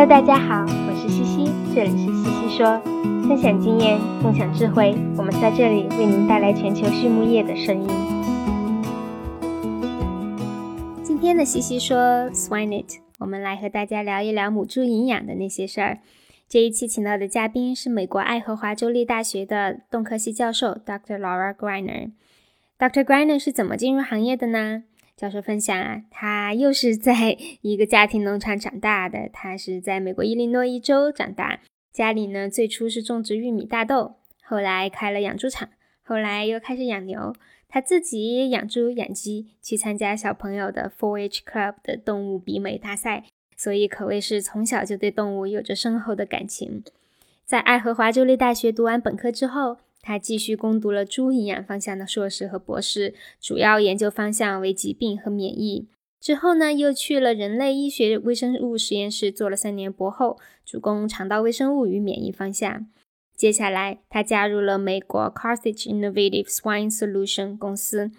Hello，大家好，我是西西，这里是西西说，分享经验，共享智慧，我们在这里为您带来全球畜牧业的声音。今天的西西说 Swine It，我们来和大家聊一聊母猪营养的那些事儿。这一期请到的嘉宾是美国爱荷华州立大学的动科系教授 Dr. Laura Griner。Dr. Griner 是怎么进入行业的呢？教授分享啊，他又是在 一个家庭农场长大的。他是在美国伊利诺伊州长大，家里呢最初是种植玉米、大豆，后来开了养猪场，后来又开始养牛。他自己养猪、养鸡，去参加小朋友的 4-H Club 的动物比美大赛，所以可谓是从小就对动物有着深厚的感情。在爱荷华州立大学读完本科之后。他继续攻读了猪营养方向的硕士和博士，主要研究方向为疾病和免疫。之后呢，又去了人类医学微生物实验室做了三年博后，主攻肠道微生物与免疫方向。接下来，他加入了美国 Carthage Innovative Swine Solution 公司，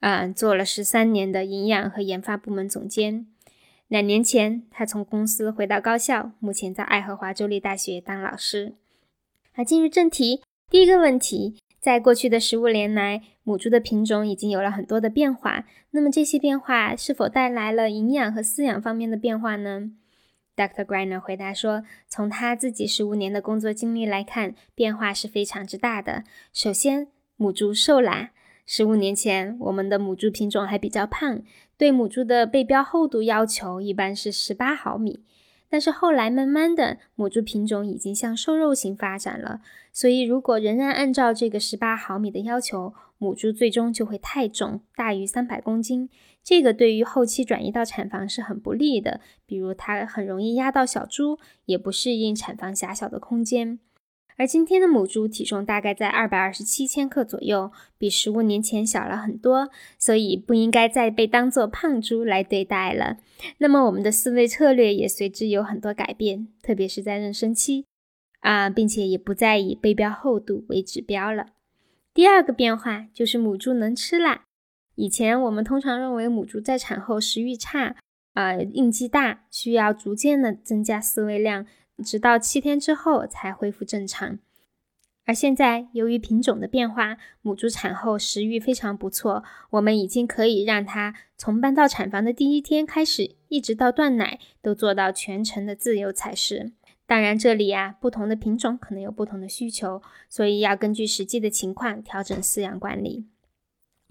嗯，做了十三年的营养和研发部门总监。两年前，他从公司回到高校，目前在爱荷华州立大学当老师。好，进入正题。第一个问题，在过去的十五年来，母猪的品种已经有了很多的变化。那么这些变化是否带来了营养和饲养方面的变化呢？Dr. Griner 回答说，从他自己十五年的工作经历来看，变化是非常之大的。首先，母猪瘦啦。十五年前，我们的母猪品种还比较胖，对母猪的背标厚度要求一般是十八毫米。但是后来慢慢的，母猪品种已经向瘦肉型发展了，所以如果仍然按照这个十八毫米的要求，母猪最终就会太重，大于三百公斤，这个对于后期转移到产房是很不利的，比如它很容易压到小猪，也不适应产房狭小的空间。而今天的母猪体重大概在二百二十七千克左右，比十五年前小了很多，所以不应该再被当做胖猪来对待了。那么我们的饲喂策略也随之有很多改变，特别是在妊娠期啊，并且也不再以背标厚度为指标了。第二个变化就是母猪能吃啦。以前我们通常认为母猪在产后食欲差，啊，应激大，需要逐渐的增加饲喂量。直到七天之后才恢复正常，而现在由于品种的变化，母猪产后食欲非常不错，我们已经可以让它从搬到产房的第一天开始，一直到断奶，都做到全程的自由采食。当然，这里呀，不同的品种可能有不同的需求，所以要根据实际的情况调整饲养管理。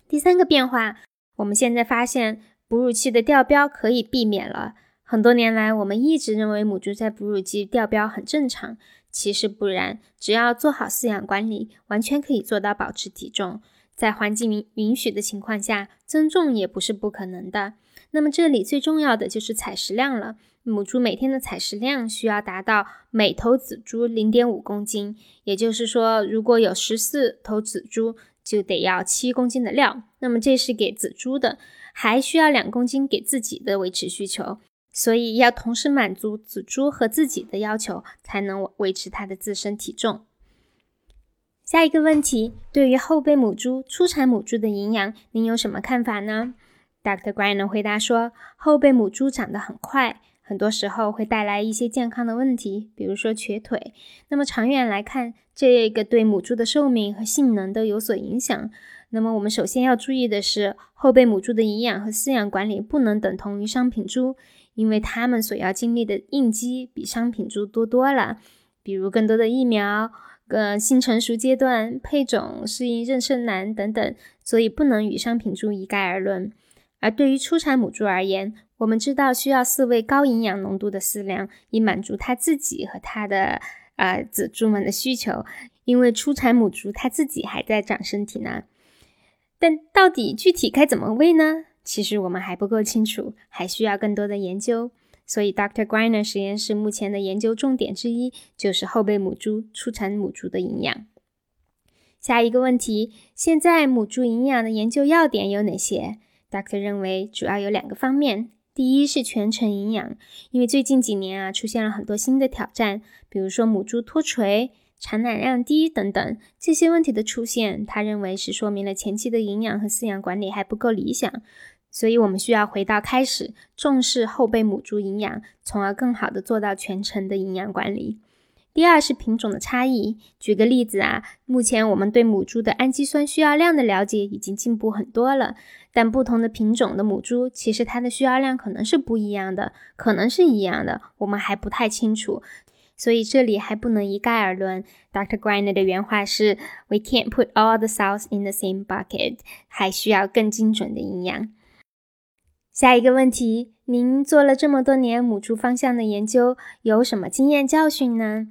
第三个变化，我们现在发现哺乳期的掉标可以避免了。很多年来，我们一直认为母猪在哺乳期掉膘很正常，其实不然。只要做好饲养管理，完全可以做到保持体重。在环境允允许的情况下，增重也不是不可能的。那么这里最重要的就是采食量了。母猪每天的采食量需要达到每头仔猪零点五公斤，也就是说，如果有十四头仔猪，就得要七公斤的料。那么这是给仔猪的，还需要两公斤给自己的维持需求。所以要同时满足仔猪和自己的要求，才能维持它的自身体重。下一个问题，对于后备母猪、初产母猪的营养，您有什么看法呢？Dr. Griner 回答说，后备母猪长得很快，很多时候会带来一些健康的问题，比如说瘸腿。那么长远来看，这个对母猪的寿命和性能都有所影响。那么我们首先要注意的是，后备母猪的营养和饲养管理不能等同于商品猪。因为他们所要经历的应激比商品猪多多了，比如更多的疫苗、呃新成熟阶段、配种、适应妊娠难等等，所以不能与商品猪一概而论。而对于初产母猪而言，我们知道需要饲喂高营养浓度的饲料，以满足它自己和它的呃仔猪们的需求。因为初产母猪它自己还在长身体呢，但到底具体该怎么喂呢？其实我们还不够清楚，还需要更多的研究。所以，Dr. Griner 实验室目前的研究重点之一就是后备母猪、初产母猪的营养。下一个问题，现在母猪营养的研究要点有哪些？Dr. 认为主要有两个方面。第一是全程营养，因为最近几年啊出现了很多新的挑战，比如说母猪脱垂。产奶量低等等这些问题的出现，他认为是说明了前期的营养和饲养管理还不够理想。所以，我们需要回到开始，重视后备母猪营养，从而更好的做到全程的营养管理。第二是品种的差异。举个例子啊，目前我们对母猪的氨基酸需要量的了解已经进步很多了，但不同的品种的母猪，其实它的需要量可能是不一样的，可能是一样的，我们还不太清楚。所以这里还不能一概而论。Dr. Griner 的原话是：“We can't put all the cells in the same bucket。”还需要更精准的营养。下一个问题，您做了这么多年母猪方向的研究，有什么经验教训呢？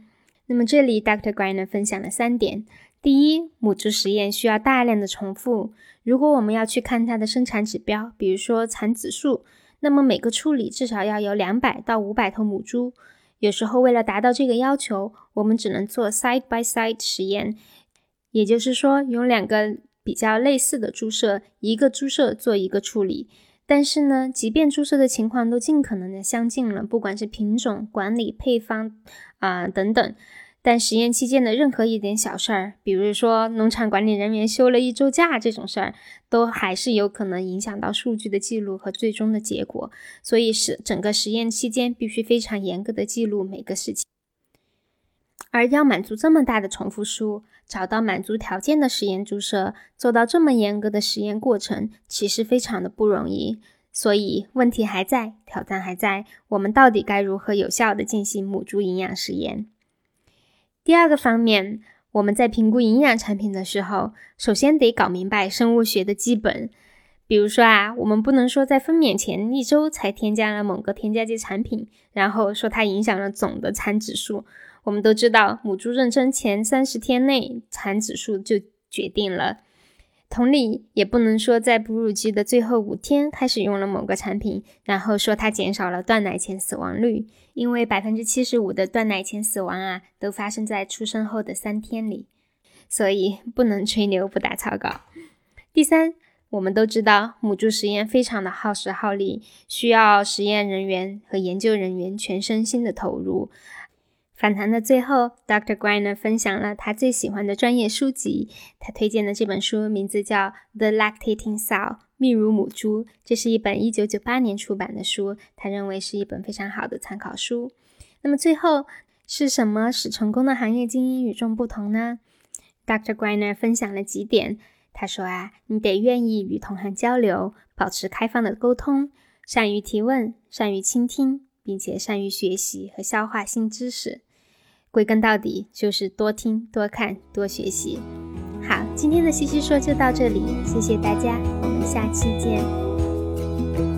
那么这里 Dr. Griner 分享了三点：第一，母猪实验需要大量的重复。如果我们要去看它的生产指标，比如说产子数，那么每个处理至少要有两百到五百头母猪。有时候，为了达到这个要求，我们只能做 side by side 实验，也就是说，用两个比较类似的猪舍，一个猪舍做一个处理。但是呢，即便注射的情况都尽可能的相近了，不管是品种、管理、配方啊等等。但实验期间的任何一点小事儿，比如说农场管理人员休了一周假这种事儿，都还是有可能影响到数据的记录和最终的结果。所以是整个实验期间必须非常严格的记录每个事情。而要满足这么大的重复数，找到满足条件的实验注射，做到这么严格的实验过程，其实非常的不容易。所以问题还在，挑战还在，我们到底该如何有效的进行母猪营养实验？第二个方面，我们在评估营养产品的时候，首先得搞明白生物学的基本。比如说啊，我们不能说在分娩前一周才添加了某个添加剂产品，然后说它影响了总的产指数。我们都知道，母猪妊娠前三十天内产指数就决定了。同理，也不能说在哺乳期的最后五天开始用了某个产品，然后说它减少了断奶前死亡率，因为百分之七十五的断奶前死亡啊，都发生在出生后的三天里，所以不能吹牛不打草稿。第三，我们都知道母猪实验非常的耗时耗力，需要实验人员和研究人员全身心的投入。访谈的最后，Dr. Griner 分享了他最喜欢的专业书籍。他推荐的这本书名字叫《The Lactating Sow》泌乳母猪。这是一本1998年出版的书，他认为是一本非常好的参考书。那么最后是什么使成功的行业精英与众不同呢？Dr. Griner 分享了几点。他说啊，你得愿意与同行交流，保持开放的沟通，善于提问，善于倾听，并且善于学习和消化新知识。归根到底就是多听、多看、多学习。好，今天的西西说就到这里，谢谢大家，我们下期见。